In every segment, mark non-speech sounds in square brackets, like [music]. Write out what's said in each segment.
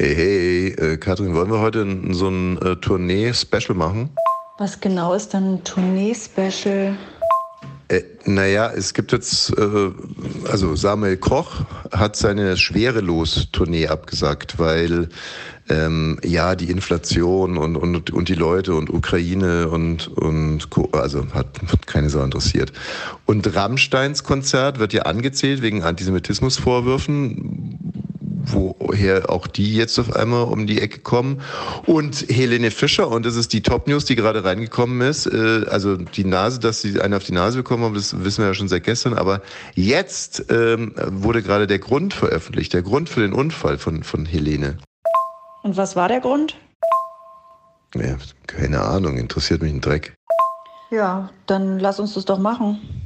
Hey, hey, äh, Katrin, wollen wir heute so ein äh, Tournee-Special machen? Was genau ist dann ein Tournee-Special? Äh, naja, es gibt jetzt, äh, also Samuel Koch hat seine Schwerelos-Tournee abgesagt, weil ähm, ja die Inflation und, und, und die Leute und Ukraine und, und also hat, hat keine Sau interessiert. Und Rammsteins Konzert wird ja angezählt wegen Antisemitismusvorwürfen woher auch die jetzt auf einmal um die Ecke kommen. Und Helene Fischer, und das ist die Top-News, die gerade reingekommen ist, äh, also die Nase, dass sie einen auf die Nase bekommen haben, das wissen wir ja schon seit gestern, aber jetzt ähm, wurde gerade der Grund veröffentlicht, der Grund für den Unfall von, von Helene. Und was war der Grund? Ja, keine Ahnung, interessiert mich ein Dreck. Ja, dann lass uns das doch machen.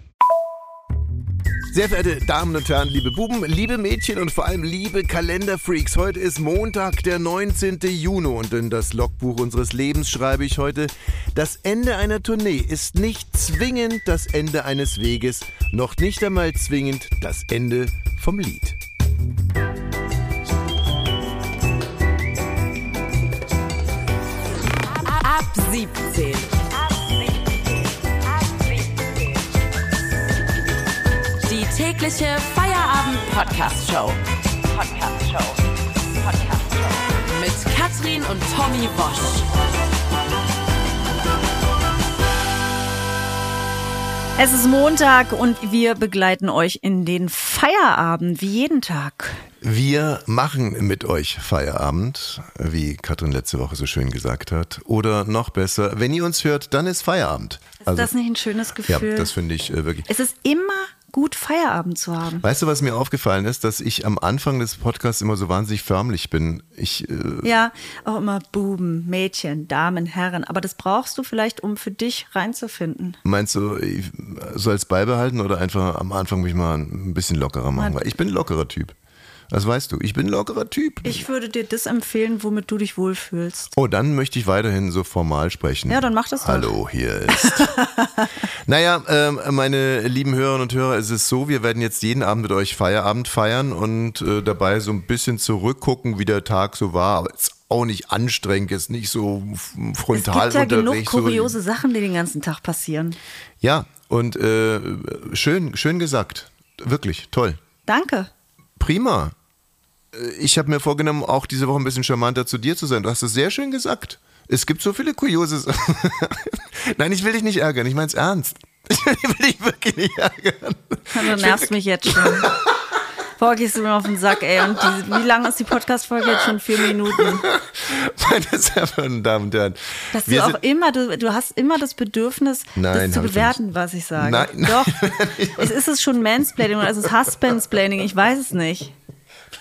Sehr verehrte Damen und Herren, liebe Buben, liebe Mädchen und vor allem liebe Kalenderfreaks, heute ist Montag, der 19. Juni und in das Logbuch unseres Lebens schreibe ich heute, das Ende einer Tournee ist nicht zwingend das Ende eines Weges, noch nicht einmal zwingend das Ende vom Lied. Tägliche Feierabend-Podcast-Show. Podcast-Show. Podcast-Show. Mit Katrin und Tommy Bosch. Es ist Montag und wir begleiten euch in den Feierabend, wie jeden Tag. Wir machen mit euch Feierabend, wie Katrin letzte Woche so schön gesagt hat. Oder noch besser, wenn ihr uns hört, dann ist Feierabend. Ist also, das nicht ein schönes Gefühl? Ja, das finde ich äh, wirklich. Es ist immer gut Feierabend zu haben. Weißt du, was mir aufgefallen ist, dass ich am Anfang des Podcasts immer so wahnsinnig förmlich bin. Ich äh ja, auch immer Buben, Mädchen, Damen, Herren. Aber das brauchst du vielleicht, um für dich reinzufinden. Meinst du, ich soll es beibehalten oder einfach am Anfang mich mal ein bisschen lockerer machen? Weil ich bin ein lockerer Typ. Das weißt du. Ich bin ein lockerer Typ. Ich würde dir das empfehlen, womit du dich wohlfühlst. Oh, dann möchte ich weiterhin so formal sprechen. Ja, dann mach das doch. Hallo, hier ist. [laughs] naja, äh, meine lieben Hörerinnen und Hörer, es ist so, wir werden jetzt jeden Abend mit euch Feierabend feiern und äh, dabei so ein bisschen zurückgucken, wie der Tag so war. Aber es ist auch nicht anstrengend, ist nicht so frontal es gibt ja genug kuriose so Sachen, die den ganzen Tag passieren. Ja, und äh, schön, schön gesagt. Wirklich, toll. Danke prima. Äh, ich habe mir vorgenommen, auch diese Woche ein bisschen charmanter zu dir zu sein. Du hast es sehr schön gesagt. Es gibt so viele kuriose [laughs] Nein, ich will dich nicht ärgern. Ich meine es ernst. [laughs] Ich will dich wirklich nicht ärgern. Du nervst mich jetzt schon. [laughs] Boah, gehst du mir auf den Sack, ey. Und diese, wie lange ist die Podcast-Folge jetzt schon? Vier Minuten. Meine sehr verehrten Damen und Herren. Dass du auch immer, du, du hast immer das Bedürfnis, nein, das zu bewerten, was ich sage. Nein. Doch. [laughs] es ist es schon Mansplaining oder ist es Husbandsplaining? Ich weiß es nicht.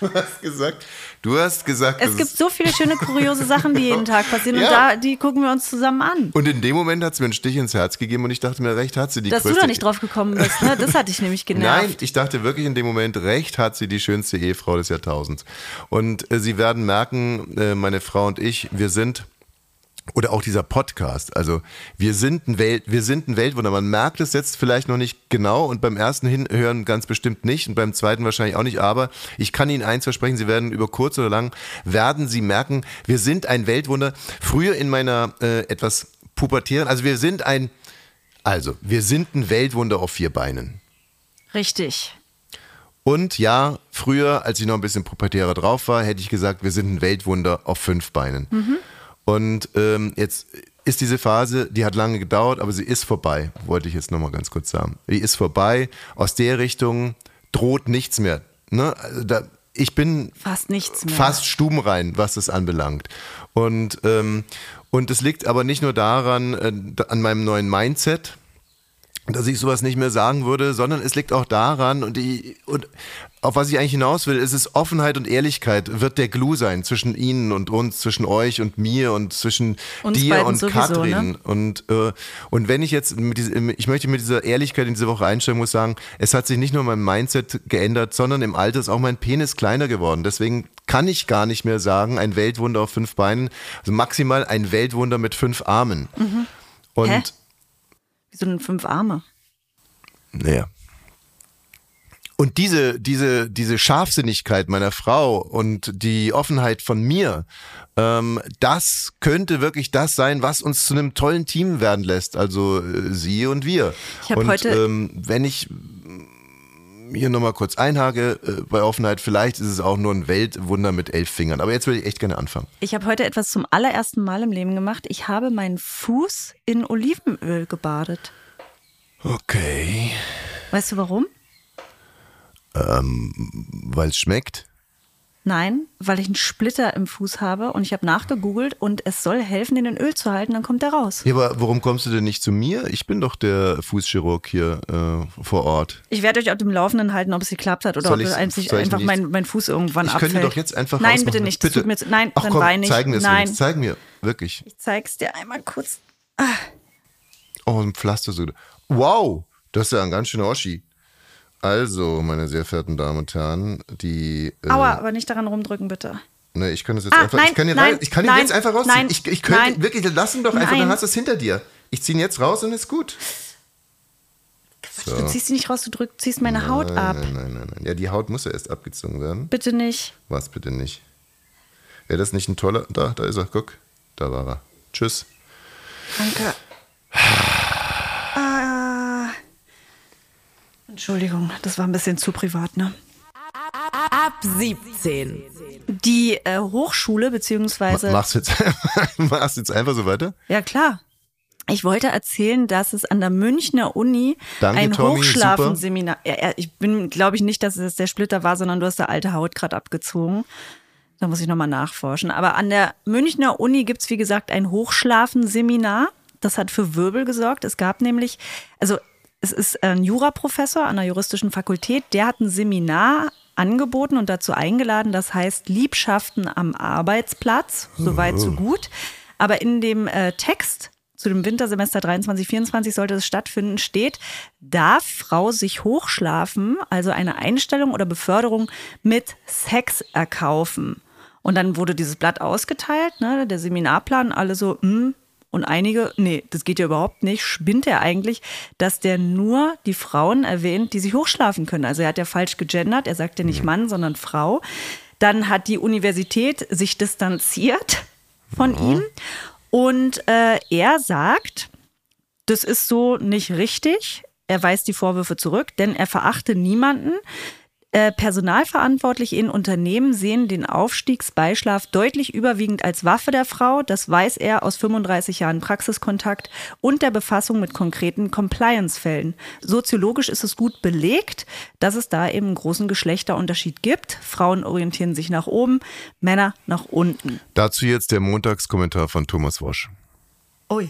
Du hast gesagt, du hast gesagt. Es gibt so viele schöne, kuriose Sachen, die jeden [laughs] Tag passieren ja. und da, die gucken wir uns zusammen an. Und in dem Moment hat es mir einen Stich ins Herz gegeben und ich dachte mir, recht hat sie die Dass größte... du da nicht drauf gekommen bist, ne? Das hat dich nämlich [laughs] genervt. Nein, ich dachte wirklich in dem Moment, recht hat sie die schönste Ehefrau des Jahrtausends. Und äh, sie werden merken, äh, meine Frau und ich, wir sind oder auch dieser Podcast. Also wir sind ein Welt, wir sind ein Weltwunder. Man merkt es jetzt vielleicht noch nicht genau und beim ersten Hinhören ganz bestimmt nicht und beim zweiten wahrscheinlich auch nicht. Aber ich kann Ihnen eins versprechen: Sie werden über kurz oder lang werden Sie merken, wir sind ein Weltwunder. Früher in meiner äh, etwas pubertären, also wir sind ein, also wir sind ein Weltwunder auf vier Beinen. Richtig. Und ja, früher, als ich noch ein bisschen pubertärer drauf war, hätte ich gesagt, wir sind ein Weltwunder auf fünf Beinen. Mhm. Und ähm, jetzt ist diese Phase, die hat lange gedauert, aber sie ist vorbei, wollte ich jetzt nochmal ganz kurz sagen. Die ist vorbei. Aus der Richtung droht nichts mehr. Ne? Also da, ich bin fast nichts mehr. Fast stubenrein, was das anbelangt. Und, ähm, und es liegt aber nicht nur daran, äh, an meinem neuen Mindset, dass ich sowas nicht mehr sagen würde, sondern es liegt auch daran und, die, und auf was ich eigentlich hinaus will, ist es Offenheit und Ehrlichkeit wird der Glue sein zwischen Ihnen und uns, zwischen euch und mir und zwischen uns dir und sowieso, Katrin. Ne? Und, äh, und wenn ich jetzt, mit diese, ich möchte mit dieser Ehrlichkeit in diese Woche einsteigen, muss sagen, es hat sich nicht nur mein Mindset geändert, sondern im Alter ist auch mein Penis kleiner geworden. Deswegen kann ich gar nicht mehr sagen, ein Weltwunder auf fünf Beinen, also maximal ein Weltwunder mit fünf Armen. Mhm. Und Hä? Wieso denn fünf Arme? Naja. und diese, diese, diese Scharfsinnigkeit meiner Frau und die Offenheit von mir, ähm, das könnte wirklich das sein, was uns zu einem tollen Team werden lässt. Also äh, sie und wir. Ich und heute- ähm, wenn ich hier nochmal kurz einhage äh, bei Offenheit, vielleicht ist es auch nur ein Weltwunder mit elf Fingern. Aber jetzt will ich echt gerne anfangen. Ich habe heute etwas zum allerersten Mal im Leben gemacht. Ich habe meinen Fuß in Olivenöl gebadet. Okay. Weißt du warum? Weil es schmeckt. Nein, weil ich einen Splitter im Fuß habe und ich habe nachgegoogelt und es soll helfen, den in Öl zu halten, dann kommt der raus. Ja, aber warum kommst du denn nicht zu mir? Ich bin doch der Fußchirurg hier äh, vor Ort. Ich werde euch auf dem Laufenden halten, ob es geklappt hat oder Soll ob ich- einfach, ich einfach nicht- mein, mein Fuß irgendwann Ich abfällt. könnte doch jetzt einfach Nein, bitte nicht. Bitte. mir zu, nein, Ach dann komm, weine ich. zeig mir es Nein, wenigstens. Zeig mir, wirklich. ich zeig's dir einmal kurz. Oh, ein Pflaster so. Wow, das ist ja ein ganz schöner Oschi. Also, meine sehr verehrten Damen und Herren, die. Äh, Aua, aber nicht daran rumdrücken, bitte. Ne, ich kann das jetzt Ah, einfach. nein, ich kann, hier nein, ich kann ihn nein, jetzt einfach rausziehen. nein, ich, ich könnte nein. wirklich, lass ihn doch einfach, dann Nein. hast du es hinter dir. Ich ziehe ihn jetzt raus und ist gut. Du ziehst sie nicht raus, du drück, ziehst meine Haut ab. Nein, nein, nein, nein. Ja, die Haut muss ja erst abgezogen werden. Bitte nicht. Was bitte nicht? Wäre das nicht ein toller. Da, da ist er, guck. Da war er. Tschüss. Danke. Ah. Entschuldigung, das war ein bisschen zu privat, ne? Ab 17. Die äh, Hochschule, beziehungsweise. Machst jetzt, [laughs] machst jetzt einfach so weiter? Ja, klar. Ich wollte erzählen, dass es an der Münchner Uni Danke, ein Tommy, Hochschlafenseminar. Ja, ja, ich bin, glaube ich, nicht, dass es der Splitter war, sondern du hast da alte Haut gerade abgezogen. Da muss ich nochmal nachforschen. Aber an der Münchner Uni gibt's wie gesagt, ein Hochschlafenseminar. Das hat für Wirbel gesorgt. Es gab nämlich, also es ist ein Juraprofessor an der juristischen Fakultät, der hat ein Seminar angeboten und dazu eingeladen, das heißt Liebschaften am Arbeitsplatz, soweit so gut. Aber in dem äh, Text zu dem Wintersemester 23, 24 sollte es stattfinden, steht, darf Frau sich hochschlafen, also eine Einstellung oder Beförderung mit Sex erkaufen. Und dann wurde dieses Blatt ausgeteilt, ne, der Seminarplan, alle so, hm, und einige, nee, das geht ja überhaupt nicht, spinnt er eigentlich, dass der nur die Frauen erwähnt, die sich hochschlafen können. Also er hat ja falsch gegendert, er sagt ja nicht Mann, sondern Frau. Dann hat die Universität sich distanziert von ihm und äh, er sagt, das ist so nicht richtig. Er weist die Vorwürfe zurück, denn er verachte niemanden. Äh, Personalverantwortliche in Unternehmen sehen den Aufstiegsbeischlaf deutlich überwiegend als Waffe der Frau. Das weiß er aus 35 Jahren Praxiskontakt und der Befassung mit konkreten Compliance-Fällen. Soziologisch ist es gut belegt, dass es da eben einen großen Geschlechterunterschied gibt. Frauen orientieren sich nach oben, Männer nach unten. Dazu jetzt der Montagskommentar von Thomas Wosch. Ja.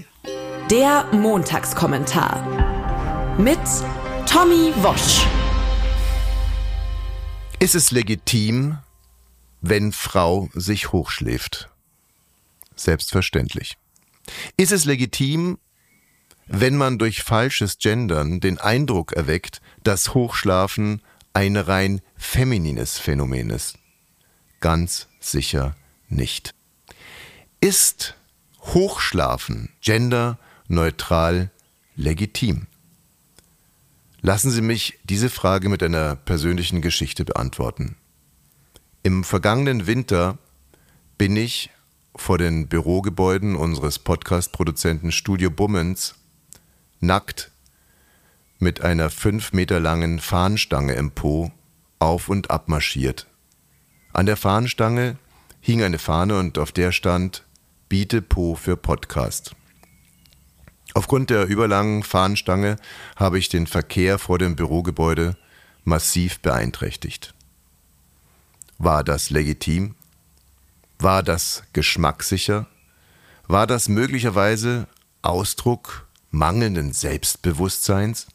Der Montagskommentar. Mit Tommy Wosch. Ist es legitim, wenn Frau sich hochschläft? Selbstverständlich. Ist es legitim, wenn man durch falsches Gendern den Eindruck erweckt, dass Hochschlafen ein rein feminines Phänomen ist? Ganz sicher nicht. Ist Hochschlafen genderneutral legitim? Lassen Sie mich diese Frage mit einer persönlichen Geschichte beantworten. Im vergangenen Winter bin ich vor den Bürogebäuden unseres Podcast-Produzenten Studio Bummens nackt mit einer fünf Meter langen Fahnenstange im Po auf und ab marschiert. An der Fahnenstange hing eine Fahne und auf der stand Biete Po für Podcast. Aufgrund der überlangen Fahnenstange habe ich den Verkehr vor dem Bürogebäude massiv beeinträchtigt. War das legitim? War das geschmackssicher? War das möglicherweise Ausdruck mangelnden Selbstbewusstseins?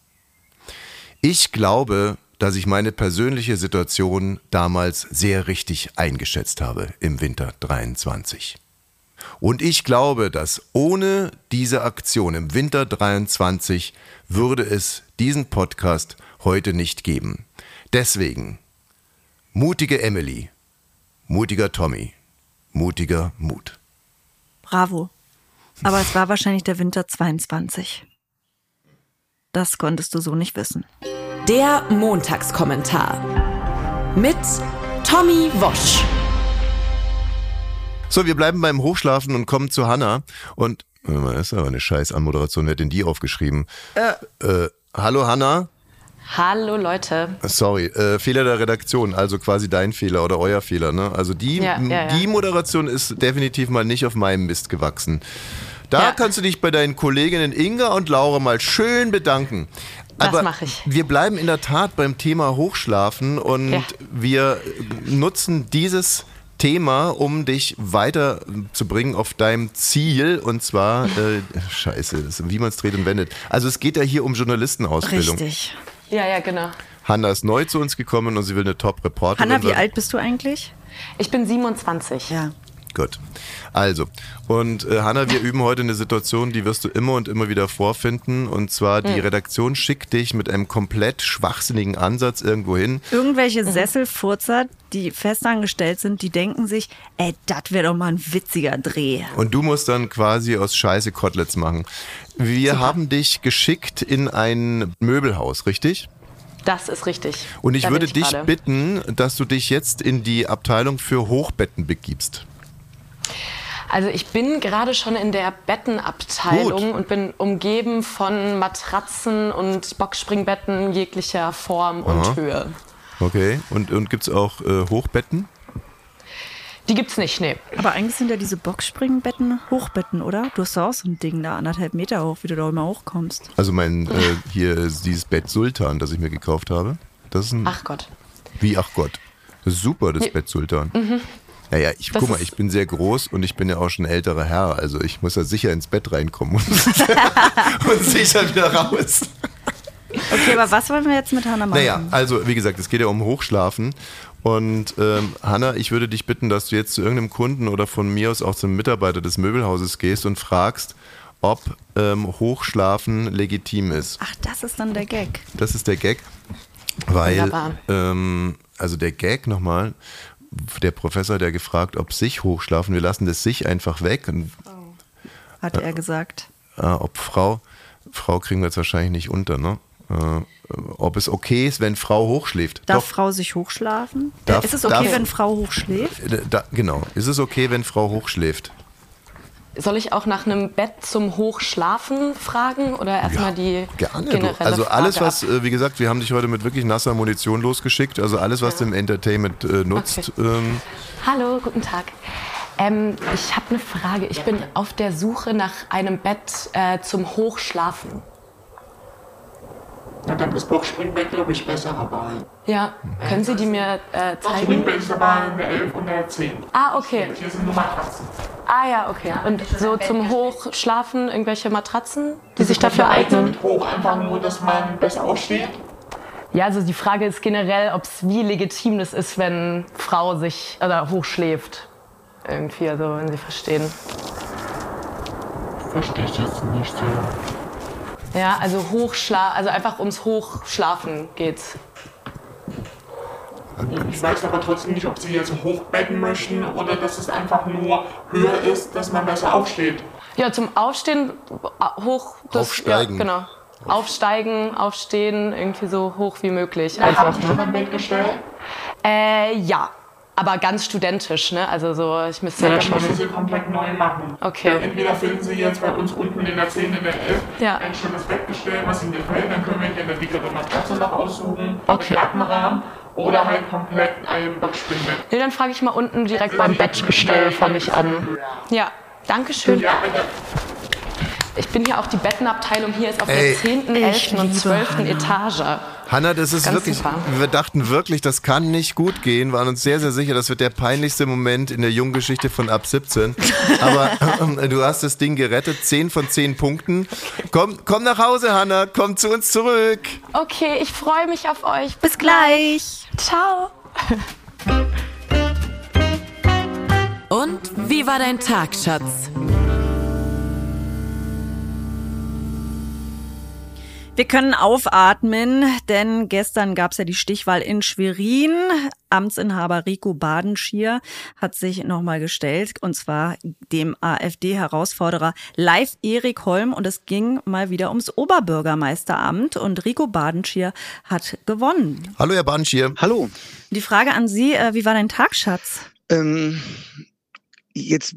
Ich glaube, dass ich meine persönliche Situation damals sehr richtig eingeschätzt habe im Winter 23. Und ich glaube, dass ohne diese Aktion im Winter 23 würde es diesen Podcast heute nicht geben. Deswegen, mutige Emily, mutiger Tommy, mutiger Mut. Bravo. Aber es war wahrscheinlich der Winter 22. Das konntest du so nicht wissen. Der Montagskommentar mit Tommy Wosch. So, wir bleiben beim Hochschlafen und kommen zu Hanna. Und, warte mal, das ist aber eine scheiß Anmoderation. Wer hat denn die aufgeschrieben? Äh. hallo Hanna. Hallo Leute. Sorry, äh, Fehler der Redaktion, also quasi dein Fehler oder euer Fehler. Ne? Also die, Ja, ja, ja. die Moderation ist definitiv mal nicht auf meinem Mist gewachsen. Da Ja. kannst du dich bei deinen Kolleginnen Inga und Laura mal schön bedanken. Das Aber mach ich. wir bleiben in der Tat beim Thema Hochschlafen und Ja. wir nutzen dieses Thema, um dich weiterzubringen auf deinem Ziel und zwar, äh, scheiße, wie man es dreht und wendet. Also es geht ja hier um Journalistenausbildung. Richtig. Ja, ja, genau. Hanna ist neu zu uns gekommen und sie will eine Top-Reporterin Hanna, wie alt bist du eigentlich? Ich bin 27. Ja. Gut. Also, und äh, Hanna, wir üben heute eine Situation, die wirst du immer und immer wieder vorfinden. Und zwar, Hm. die Redaktion schickt dich mit einem komplett schwachsinnigen Ansatz irgendwo hin. Irgendwelche Mhm. Sesselfurzer, die festangestellt sind, die denken sich, ey, das wäre doch mal ein witziger Dreh. Und du musst dann quasi aus Scheiße Koteletts machen. Wir haben dich geschickt in ein Möbelhaus, richtig? Das ist richtig. Und ich Da würde dich gerade. bitten, dass du dich jetzt in die Abteilung für Hochbetten begibst. Also ich bin gerade schon in der Bettenabteilung Gut. und bin umgeben von Matratzen und Boxspringbetten jeglicher Form und Aha. Höhe. Okay. Und, und gibt es auch äh, Hochbetten? Die gibt's nicht, nee. Aber eigentlich sind ja diese Boxspringbetten Hochbetten, oder? Du hast doch auch so ein Ding da, anderthalb Meter hoch, wie du da immer hochkommst. Also mein, äh, hier ist dieses Bett Sultan, das ich mir gekauft habe. Das ist ein, Ach Gott. wie, ach Gott. Super, das Bett Sultan. Naja, ich, Das guck mal, ich bin sehr groß und ich bin ja auch schon ein älterer Herr. Also ich muss ja sicher ins Bett reinkommen und, [laughs] sicher wieder raus. Okay, aber was wollen wir jetzt mit Hannah machen? Naja, also wie gesagt, es geht ja um Hochschlafen. Und ähm, Hanna, ich würde dich bitten, dass du jetzt zu irgendeinem Kunden oder von mir aus auch zum Mitarbeiter des Möbelhauses gehst und fragst, ob ähm, Hochschlafen legitim ist. Ach, das ist dann der Gag. Das ist der Gag, weil, ähm, also der Gag nochmal, der Professor hat ja gefragt, ob sich hochschlafen, wir lassen das sich einfach weg und Hat er gesagt. äh, ob Frau, Frau kriegen wir jetzt wahrscheinlich nicht unter, ne? Äh, ob es okay ist, wenn Frau hochschläft. Darf Doch, Frau sich hochschlafen? Darf- ist es okay, darf- wenn Frau hochschläft? äh, da, genau. Ist es okay, wenn Frau hochschläft? Soll ich auch nach einem Bett zum Hochschlafen fragen oder erstmal die Gerne. generelle Du. Also Frage alles, was, ab? äh, wie gesagt, wir haben dich heute mit wirklich nasser Munition losgeschickt. Also alles, was du im Entertainment äh, nutzt. Ähm, Hallo, guten Tag. Ähm, ich habe eine Frage. Ich bin auf der Suche nach einem Bett äh, zum Hochschlafen. Na, dann ist Boxspringbett, glaube ich, besser dabei. Ja, können Sie die mir äh, zeigen? Boxspringbett ist dabei eine 11 und eine 10. Ah, okay. Hier sind nur Matratzen. Ah ja, okay. Und so zum Hochschlafen irgendwelche Matratzen, die sich dafür eignen? Mit hoch einfach nur, dass man besser aufsteht. Ja, also die Frage ist generell, ob es wie legitim das ist, wenn Frau sich oder hochschläft. Irgendwie, also wenn Sie verstehen. Verstehe ich jetzt nicht so. Ja, also Hochschla also einfach ums Hochschlafen geht's. Ich weiß aber trotzdem nicht, ob sie jetzt hochbetten möchten oder dass es einfach nur höher ist, dass man besser aufsteht. Ja, zum Aufstehen hoch. Aufsteigen. Ja, genau. Aufsteigen, aufstehen, irgendwie so hoch wie möglich. Haben Einfach. sie schon ein Bett gestellt. Äh, ja. Aber ganz studentisch, ne? Also so, ich müsste Ja, ja schon. müssen sie komplett neu machen. Okay. Entweder finden sie jetzt bei uns unten in der 10, in der 11 Ja. ein schönes Bettgestell, was ihnen gefällt. Dann können wir hier eine dickere Matratze noch aussuchen, Okay. mit Lattenrahmen oder halt komplett ein Boxspringbett. Nee, dann frage ich mal unten direkt beim Bettgestell, fange ich an. Ja, danke schön. Ja. Ich bin hier auch die Bettenabteilung. Hier ist auf Ey. der 10., Ich 11. und liebe 12. Hannah. Etage. Hanna, das ist Ganz wirklich, super. wir dachten wirklich, das kann nicht gut gehen, waren uns sehr, sehr sicher, das wird der peinlichste Moment in der Junggeschichte von ab 17. [laughs] Aber äh, du hast das Ding gerettet, 10 von 10 Punkten. Komm, komm nach Hause, Hanna, komm zu uns zurück. Okay, ich freue mich auf euch. Bis gleich. Ciao. Und wie war dein Tag, Schatz? Wir können aufatmen, denn gestern gab es ja die Stichwahl in Schwerin. Amtsinhaber Rico Badenschier hat sich nochmal gestellt, und zwar dem AfD-Herausforderer Live Erik Holm. Und es ging mal wieder ums Oberbürgermeisteramt. Und Rico Badenschier hat gewonnen. Hallo, Herr Badenschier. Hallo. Die Frage an Sie, äh, wie war dein Tag, Schatz? Ähm, jetzt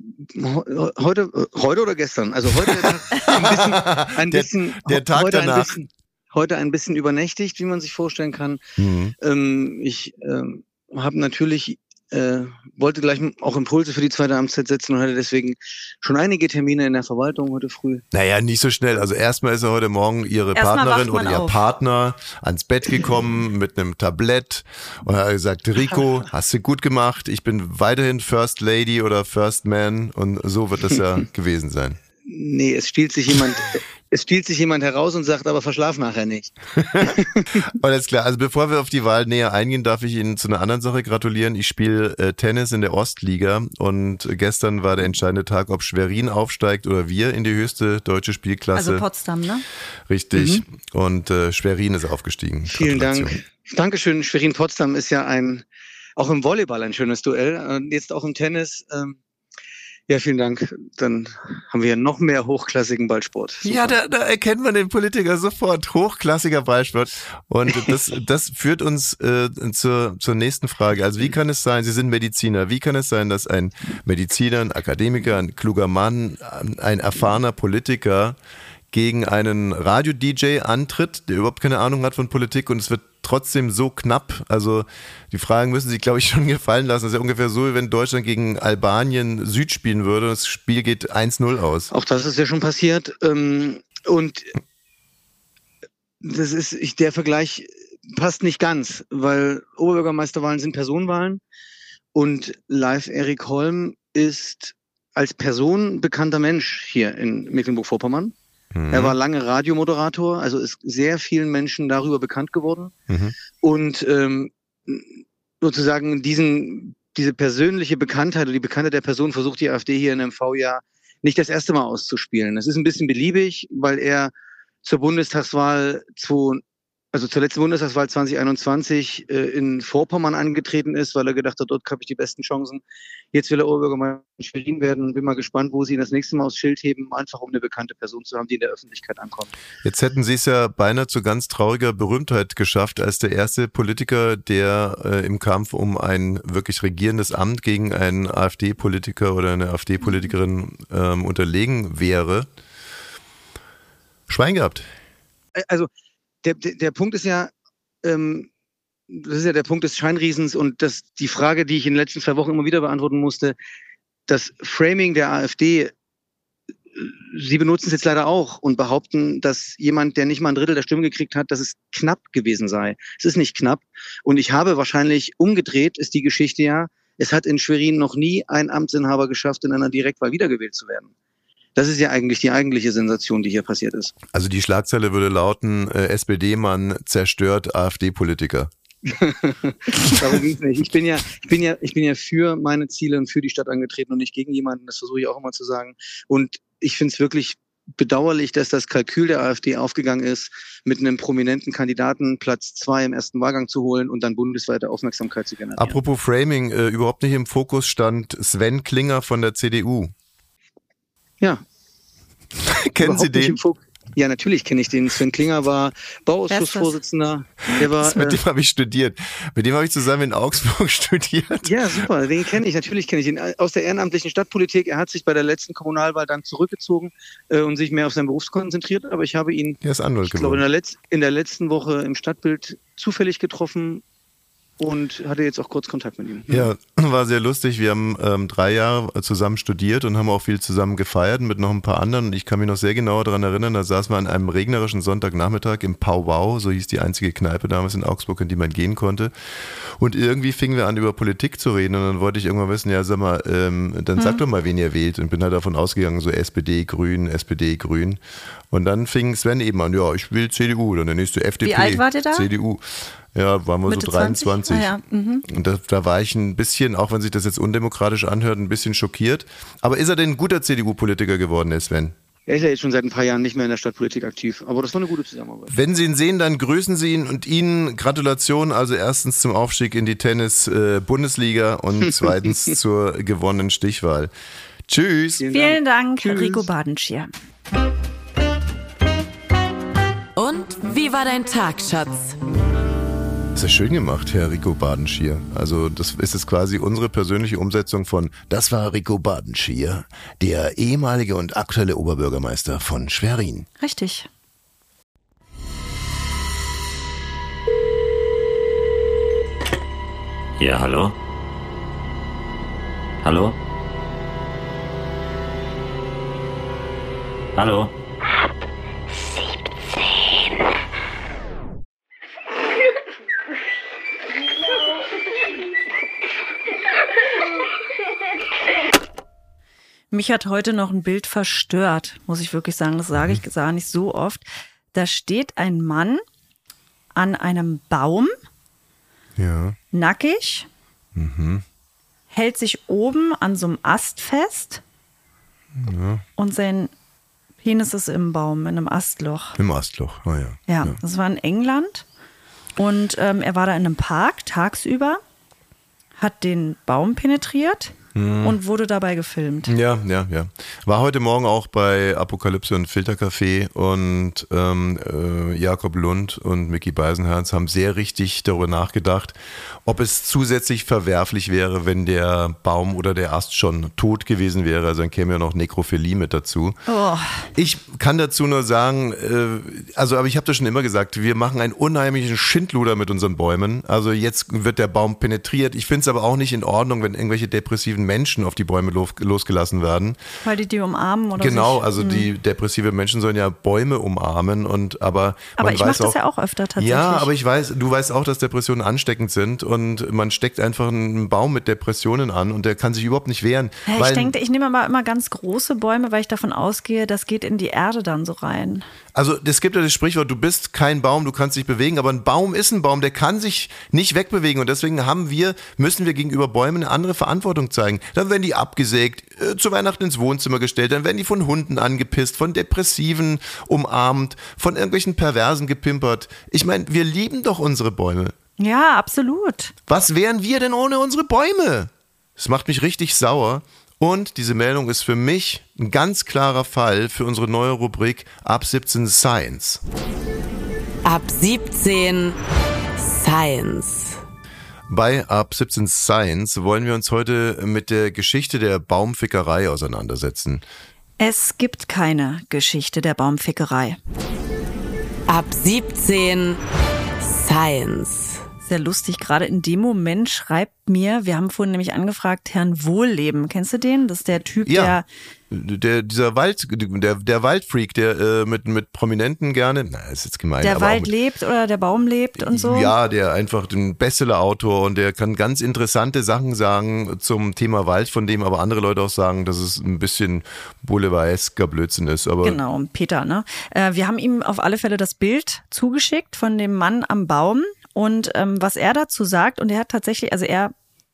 heute, heute oder gestern? Also heute [laughs] ein bisschen, ein Der- bisschen der Tag heute danach. Ein bisschen, heute ein bisschen übernächtigt, wie man sich vorstellen kann. Mhm. Ähm, ich ähm, habe natürlich äh, wollte gleich auch Impulse für die zweite Amtszeit setzen und hatte deswegen schon einige Termine in der Verwaltung heute früh. Naja, nicht so schnell. Also erstmal ist er heute Morgen ihre Erstmal Partnerin oder ihr auf. Partner ans Bett gekommen [laughs] mit einem Tablett und er hat gesagt, Rico, [laughs] hast du gut gemacht. Ich bin weiterhin First Lady oder First Man und so wird das ja [laughs] gewesen sein. Nee, es stiehlt sich jemand, [laughs] es stiehlt sich jemand heraus und sagt, aber verschlaf nachher nicht. [laughs] Alles klar. Also bevor wir auf die Wahl näher eingehen, darf ich Ihnen zu einer anderen Sache gratulieren. Ich spiele äh, Tennis in der Ostliga und gestern war der entscheidende Tag, ob Schwerin aufsteigt oder wir in die höchste deutsche Spielklasse. Also Potsdam, ne? Richtig. Und äh, Schwerin ist aufgestiegen. Mhm. Vielen. Dank. Dankeschön. Schwerin Potsdam ist ja ein, auch im Volleyball ein schönes Duell. Und jetzt auch im Tennis. Ähm, ja, vielen Dank. Dann haben wir noch mehr hochklassigen Ballsport. Super. Ja, da, da erkennt man den Politiker sofort. Hochklassiger Ballsport. Und [laughs] das, das führt uns äh, zur, zur nächsten Frage. Also wie kann es sein, Sie sind Mediziner, wie kann es sein, dass ein Mediziner, ein Akademiker, ein kluger Mann, ein erfahrener Politiker gegen einen Radio-DJ antritt, der überhaupt keine Ahnung hat von Politik und es wird trotzdem so knapp. Also die Fragen müssen sich, glaube ich, [laughs] schon gefallen lassen. Das ist ja ungefähr so, wie wenn Deutschland gegen Albanien Süd spielen würde das Spiel geht 1-0 aus. Auch das ist ja schon passiert. Ähm, und das ist, der Vergleich passt nicht ganz, weil Oberbürgermeisterwahlen sind Personenwahlen und Live Erik Holm ist als Person bekannter Mensch hier in Mecklenburg-Vorpommern. Mhm. Er war lange Radiomoderator, also ist sehr vielen Menschen darüber bekannt geworden. Mhm. Und ähm, sozusagen diesen, diese persönliche Bekanntheit oder die Bekanntheit der Person versucht die AfD hier in MV ja nicht das erste Mal auszuspielen. Das ist ein bisschen beliebig, weil er zur Bundestagswahl, zu, also zur letzten Bundestagswahl 2021 äh, in Vorpommern angetreten ist, weil er gedacht hat, dort habe ich die besten Chancen. Jetzt will er Oberbürgermeister in Schwerin werden. Bin mal gespannt, wo sie ihn das nächste Mal aufs Schild heben, einfach um eine bekannte Person zu haben, die in der Öffentlichkeit ankommt. Jetzt hätten Sie es ja beinahe zu ganz trauriger Berühmtheit geschafft, als der erste Politiker, der äh, im Kampf um ein wirklich regierendes Amt gegen einen AfD-Politiker oder eine AfD-Politikerin ähm, unterlegen wäre. Schwein gehabt. also der, der, der Punkt ist ja, ähm, das ist ja der Punkt des Scheinriesens und das, die Frage, die ich in den letzten zwei Wochen immer wieder beantworten musste, das Framing der AfD, äh, sie benutzen es jetzt leider auch und behaupten, dass jemand, der nicht mal ein Drittel der Stimmen gekriegt hat, dass es knapp gewesen sei. Es ist nicht knapp. Und ich habe wahrscheinlich umgedreht, ist die Geschichte ja, es hat in Schwerin noch nie ein Amtsinhaber geschafft, in einer Direktwahl wiedergewählt zu werden. Das ist ja eigentlich die eigentliche Sensation, die hier passiert ist. Also die Schlagzeile würde lauten, äh, SPD-Mann zerstört AfD-Politiker. [laughs] Darum ging's nicht. Ich bin ja, ich bin ja, ich bin ja für meine Ziele und für die Stadt angetreten und nicht gegen jemanden. Das versuche ich auch immer zu sagen. Und ich finde es wirklich bedauerlich, dass das Kalkül der AfD aufgegangen ist, mit einem prominenten Kandidaten Platz zwei im ersten Wahlgang zu holen und dann bundesweite Aufmerksamkeit zu generieren. Apropos Framing, äh, überhaupt nicht im Fokus stand Sven Klinger von der CDU. Ja, [laughs] Kennen Sie überhaupt den? Ja, natürlich kenne ich den. Sven Klinger war Bauausschussvorsitzender. Der war, Mit äh, dem habe ich studiert. Mit dem habe ich zusammen in Augsburg [laughs] studiert. Ja, super, den kenne ich, natürlich kenne ich ihn aus der ehrenamtlichen Stadtpolitik. Er hat sich bei der letzten Kommunalwahl dann zurückgezogen äh, und sich mehr auf seinen Beruf konzentriert, aber ich habe ihn, ich glaube, in der, in der letzten Woche im Stadtbild zufällig getroffen und hatte jetzt auch kurz Kontakt mit ihm. Ja, [clears throat] war sehr lustig. Wir haben ähm, drei Jahre zusammen studiert und haben auch viel zusammen gefeiert mit noch ein paar anderen. Und ich kann mich noch sehr genau daran erinnern, da saßen wir an einem regnerischen Sonntagnachmittag im Powwow, so hieß die einzige Kneipe damals in Augsburg, in die man gehen konnte. Und irgendwie fingen wir an, über Politik zu reden. Und dann wollte ich irgendwann wissen, ja, sag mal, ähm, dann sag doch mal, wen ihr wählt. Und bin halt davon ausgegangen, so SPD, Grün, SPD, Grün. Und dann fing Sven eben an, ja, ich will CDU. Dann der nächste FDP. alt wart ihr da? CDU. Ja, waren wir Mitte so 23. 20? Ah, ja. mhm. Und da, da war ich ein bisschen, auch wenn sich das jetzt undemokratisch anhört, ein bisschen schockiert. Aber ist er denn ein guter CDU-Politiker geworden, der Sven? Er ist ja jetzt schon seit ein paar Jahren nicht mehr in der Stadtpolitik aktiv, aber das war eine gute Zusammenarbeit. Wenn Sie ihn sehen, dann grüßen Sie ihn und Ihnen Gratulation, also erstens zum Aufstieg in die Tennis-Bundesliga und [laughs] zweitens zur gewonnenen Stichwahl. Tschüss. Vielen Dank, Rico Badenschier. Und wie war dein Tag, Schatz? Das ist schön gemacht, Herr Rico Badenschier. Also das ist jetzt quasi unsere persönliche Umsetzung von Das war Rico Badenschier, der ehemalige und aktuelle Oberbürgermeister von Schwerin. Richtig. Ja, hallo? Hallo? Hallo? Mich hat heute noch ein Bild verstört, muss ich wirklich sagen. Das sage ich gar nicht so oft. Da steht ein Mann an einem Baum, Ja. nackig, hält sich oben an so einem Ast fest und sein Penis ist im Baum, in einem Astloch. Im Astloch, ah ja. Ja, das war in England. Und ähm, er war da in einem Park tagsüber, hat den Baum penetriert und wurde dabei gefilmt. Ja, ja, ja. War heute Morgen auch bei Apokalypse und Filtercafé und ähm, äh, Jakob Lund und Mickey Beisenherz haben sehr richtig darüber nachgedacht, ob es zusätzlich verwerflich wäre, wenn der Baum oder der Ast schon tot gewesen wäre. Also dann käme ja noch Nekrophilie mit dazu. Oh, Ich kann dazu nur sagen, äh, also aber ich habe das schon immer gesagt, wir machen einen unheimlichen Schindluder mit unseren Bäumen. Also jetzt wird der Baum penetriert. Ich finde es aber auch nicht in Ordnung, wenn irgendwelche depressiven Menschen auf die Bäume los, losgelassen werden. weil die die umarmen oder Genau, sich, also die depressive Menschen sollen ja Bäume umarmen und aber Aber man ich mache das ja auch öfter tatsächlich. ja, aber ich weiß, du weißt auch, dass Depressionen ansteckend sind und man steckt einfach einen Baum mit Depressionen an und der kann sich überhaupt nicht wehren. Ja, ich denke, ich nehme aber immer ganz große Bäume, weil ich davon ausgehe, das geht in die Erde dann so rein. Also es gibt ja das Sprichwort, du bist kein Baum, du kannst dich bewegen, aber ein Baum ist ein Baum, der kann sich nicht wegbewegen und deswegen haben wir, müssen wir gegenüber Bäumen eine andere Verantwortung zeigen. Dann werden die abgesägt, äh, zu Weihnachten ins Wohnzimmer gestellt, dann werden die von Hunden angepisst, von Depressiven umarmt, von irgendwelchen Perversen gepimpert. Ich meine, wir lieben doch unsere Bäume. Ja, absolut. Was wären wir denn ohne unsere Bäume? Das macht mich richtig sauer. Und diese Meldung ist für mich ein ganz klarer Fall für unsere neue Rubrik Ab 17 Science. Ab 17 Science. Bei Ab 17 Science wollen wir uns heute mit der Geschichte der Baumfickerei auseinandersetzen. Es gibt keine Geschichte der Baumfickerei. Ab 17 Science. Sehr lustig, gerade in dem Moment schreibt mir, wir haben vorhin nämlich angefragt, Herrn Wohlleben. Kennst du den? Das ist der Typ, Ja, der der, dieser Wald, der, der Waldfreak, der äh, mit, mit Prominenten gerne, na, ist jetzt gemein, der Wald mit, lebt oder der Baum lebt und so. Ja, der einfach ein Bestseller-Autor und der kann ganz interessante Sachen sagen zum Thema Wald, von dem aber andere Leute auch sagen, dass es ein bisschen boulevardesker Blödsinn ist. Aber Genau, Peter, ne? Äh, wir haben ihm auf alle Fälle das Bild zugeschickt von dem Mann am Baum und ähm, was er dazu sagt, und er hat tatsächlich, also er,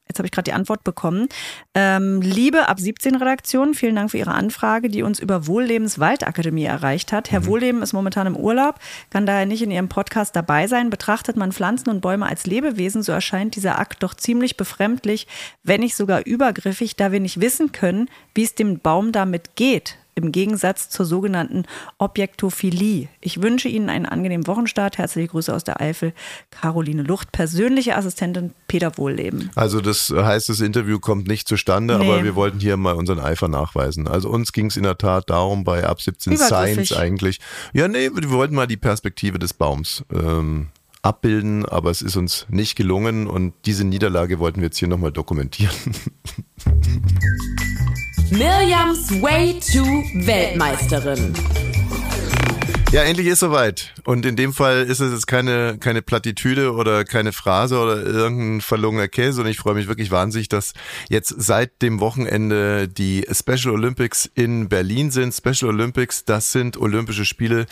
jetzt habe ich gerade die Antwort bekommen, ähm, liebe ab 17 Redaktion, vielen Dank für Ihre Anfrage, die uns über Wohllebens Waldakademie erreicht hat. Herr Wohlleben ist momentan im Urlaub, kann daher nicht in Ihrem Podcast dabei sein. Betrachtet man Pflanzen und Bäume als Lebewesen, so erscheint dieser Akt doch ziemlich befremdlich, wenn nicht sogar übergriffig, da wir nicht wissen können, wie es dem Baum damit geht im Gegensatz zur sogenannten Objektophilie. Ich wünsche Ihnen einen angenehmen Wochenstart. Herzliche Grüße aus der Eifel. Caroline Lucht, persönliche Assistentin Peter Wohlleben. Also das heißt, das Interview kommt nicht zustande, Nee. aber wir wollten hier mal unseren Eifer nachweisen. Also uns ging es in der Tat darum, bei ab 17 Übergriffig. Science eigentlich. Ja, nee, wir wollten mal die Perspektive des Baums ähm, abbilden, aber es ist uns nicht gelungen und diese Niederlage wollten wir jetzt hier nochmal dokumentieren. [laughs] Mirjams Way to Weltmeisterin. Ja, endlich ist soweit. Und in dem Fall ist es jetzt keine, keine Plattitüde oder keine Phrase oder irgendein verlogener Käse. Und ich freue mich wirklich wahnsinnig, dass jetzt seit dem Wochenende die Special Olympics in Berlin sind. Special Olympics, das sind Olympische Spiele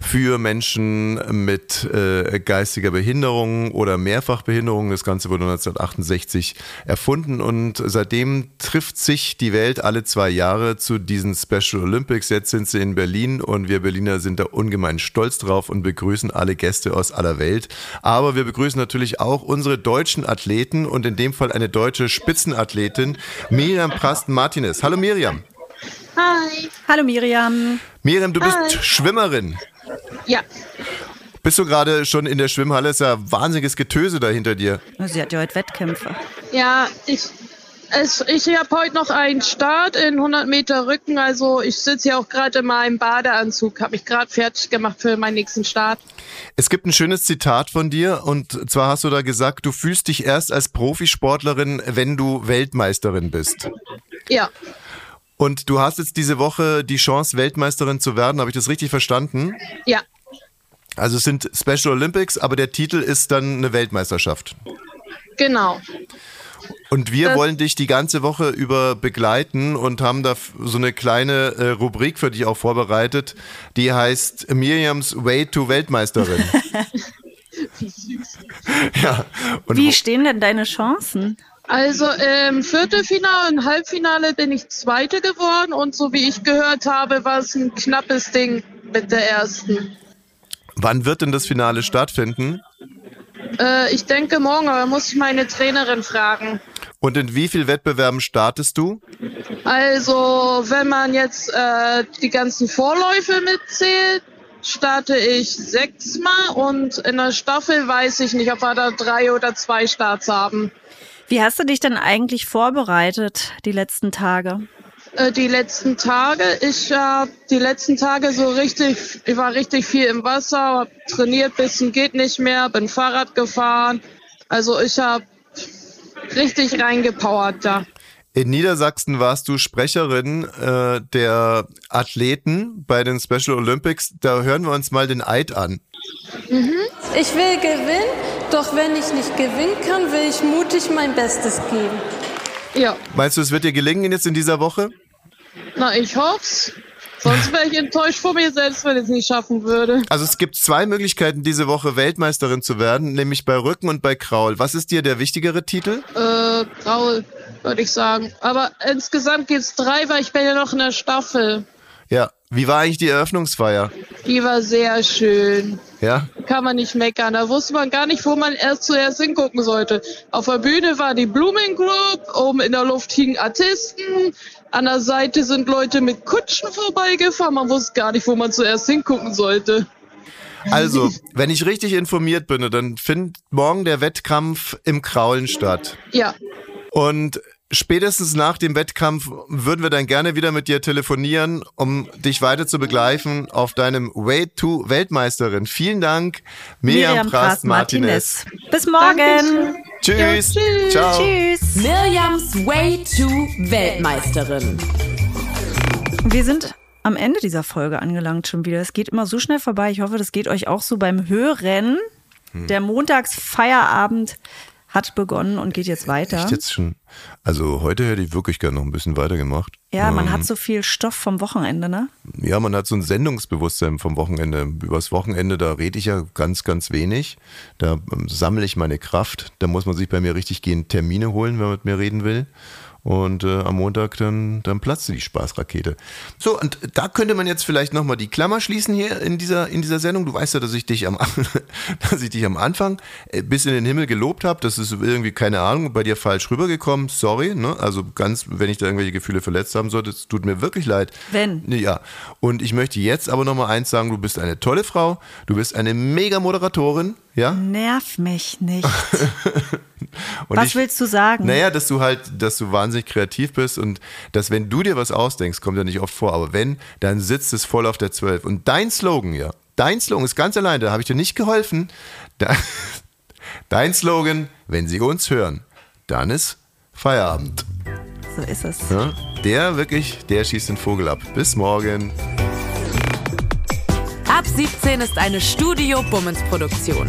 für Menschen mit äh, geistiger Behinderung oder Mehrfachbehinderung. Das Ganze wurde 1968 erfunden und seitdem trifft sich die Welt alle zwei Jahre zu diesen Special Olympics. Jetzt sind sie in Berlin und wir Berliner sind da ungemein stolz drauf und begrüßen alle Gäste aus aller Welt. Aber wir begrüßen natürlich auch unsere deutschen Athleten und in dem Fall eine deutsche Spitzenathletin, Miriam Prasten-Martinez. Hallo Miriam. Hi. Hallo Miriam. Miriam, du bist Hi. Schwimmerin. Ja. Bist du gerade schon in der Schwimmhalle? Ist ja wahnsinniges Getöse da hinter dir. Sie hat ja heute Wettkämpfe. Ja, ich, es, ich habe heute noch einen Start in 100 Meter Rücken. Also ich sitze hier auch gerade in meinem Badeanzug, habe mich gerade fertig gemacht für meinen nächsten Start. Es gibt ein schönes Zitat von dir und zwar hast du da gesagt, du fühlst dich erst als Profisportlerin, wenn du Weltmeisterin bist. Ja, Und du hast jetzt diese Woche die Chance, Weltmeisterin zu werden. Habe ich das richtig verstanden? ja, Also es sind Special Olympics, aber der Titel ist dann eine Weltmeisterschaft. genau. Und wir Das- wollen dich die ganze Woche über begleiten und haben da so eine kleine äh, Rubrik für dich auch vorbereitet, die heißt Miriams Way to Weltmeisterin. [laughs] ja. Und Wie stehen denn deine Chancen? Also im Viertelfinale und Halbfinale bin ich Zweite geworden und so wie ich gehört habe, war es ein knappes Ding mit der ersten. wann wird denn das Finale stattfinden? Äh, ich denke morgen, aber muss ich meine Trainerin fragen. Und in wie viel Wettbewerben startest du? Also, wenn man jetzt äh, die ganzen Vorläufe mitzählt, starte ich sechsmal und in der Staffel weiß ich nicht, ob wir da drei oder zwei Starts haben. Wie hast du dich denn eigentlich vorbereitet die letzten Tage? Äh, die letzten Tage, ich habe die letzten Tage so richtig, ich war richtig viel im Wasser, hab trainiert, bisschen geht nicht mehr, bin Fahrrad gefahren. Also ich habe richtig reingepowert da. In Niedersachsen warst du Sprecherin äh, der Athleten bei den Special Olympics. Da hören wir uns mal den Eid an. Ich will gewinnen, doch wenn ich nicht gewinnen kann, will ich mutig mein Bestes geben. Ja, Meinst du, es wird dir gelingen jetzt in dieser Woche? Na ich hoff's. Sonst wäre ich enttäuscht von mir selbst, wenn ich es nicht schaffen würde. Also es gibt zwei Möglichkeiten, diese Woche Weltmeisterin zu werden, nämlich bei Rücken und bei Kraul. Was ist dir der wichtigere Titel? Äh, Graul, würde ich sagen. Aber insgesamt geht's drei, weil ich bin ja noch in der Staffel. Ja. Wie war eigentlich die Eröffnungsfeier? Die war sehr schön. Ja. Kann man nicht meckern. Da wusste man gar nicht, wo man erst zuerst hingucken sollte. Auf der Bühne war die Blooming Group, oben in der Luft hingen Artisten, an der Seite sind Leute mit Kutschen vorbeigefahren. Man wusste gar nicht, wo man zuerst hingucken sollte. Also, [laughs] wenn ich richtig informiert bin, dann findet morgen der Wettkampf im Kraulen statt. Ja, Und spätestens nach dem Wettkampf würden wir dann gerne wieder mit dir telefonieren, um dich weiter zu begleiten auf deinem Way to Weltmeisterin. Vielen Dank, Miriam, Prast-Martinez. Bis morgen. Dankeschön. Tschüss. Ja, tschüss. Ciao. Tschüss. Mirjams Way to Weltmeisterin. Wir sind am Ende dieser Folge angelangt schon wieder. Es geht immer so schnell vorbei. Ich hoffe, das geht euch auch so beim Hören. Hm. Der Montagsfeierabend hat begonnen und geht jetzt weiter. Echt jetzt schon? Also heute hätte ich wirklich gerne noch ein bisschen weitergemacht. Ja, man Ähm, hat so viel Stoff vom Wochenende, ne? Ja, man hat so ein Sendungsbewusstsein vom Wochenende. Übers Wochenende, da rede ich ja ganz, ganz wenig. Da ähm, sammle ich meine Kraft. Da muss man sich bei mir richtig gehen Termine holen, wenn man mit mir reden will. Und äh, am Montag dann, dann platzte die Spaßrakete. So, und da könnte man jetzt vielleicht nochmal die Klammer schließen hier in dieser, in dieser Sendung. Du weißt ja, dass ich dich am, [laughs] dass ich dich am Anfang äh, bis in den Himmel gelobt habe. Das ist irgendwie, keine Ahnung, bei dir falsch rübergekommen. Sorry, ne? Also ganz, wenn ich da irgendwelche Gefühle verletzt haben sollte, es tut mir wirklich leid. Wenn. Ja, und ich möchte jetzt aber nochmal eins sagen, du bist eine tolle Frau, du bist eine mega Moderatorin, ja? Nerv mich nicht. [laughs] Und Was ich, willst du sagen? Naja, dass du halt, dass du wahnsinnig kreativ bist und dass wenn du dir was ausdenkst, kommt ja nicht oft vor, aber wenn, dann sitzt es voll auf der 12. Und dein Slogan, ja, dein Slogan ist ganz allein, da habe ich dir nicht geholfen. Da, [laughs] dein Slogan, wenn sie uns hören, dann ist Feierabend. So ist es. Ja? Der wirklich, der schießt den Vogel ab. Bis morgen. Ab 17 ist eine Studio Bummens Produktion.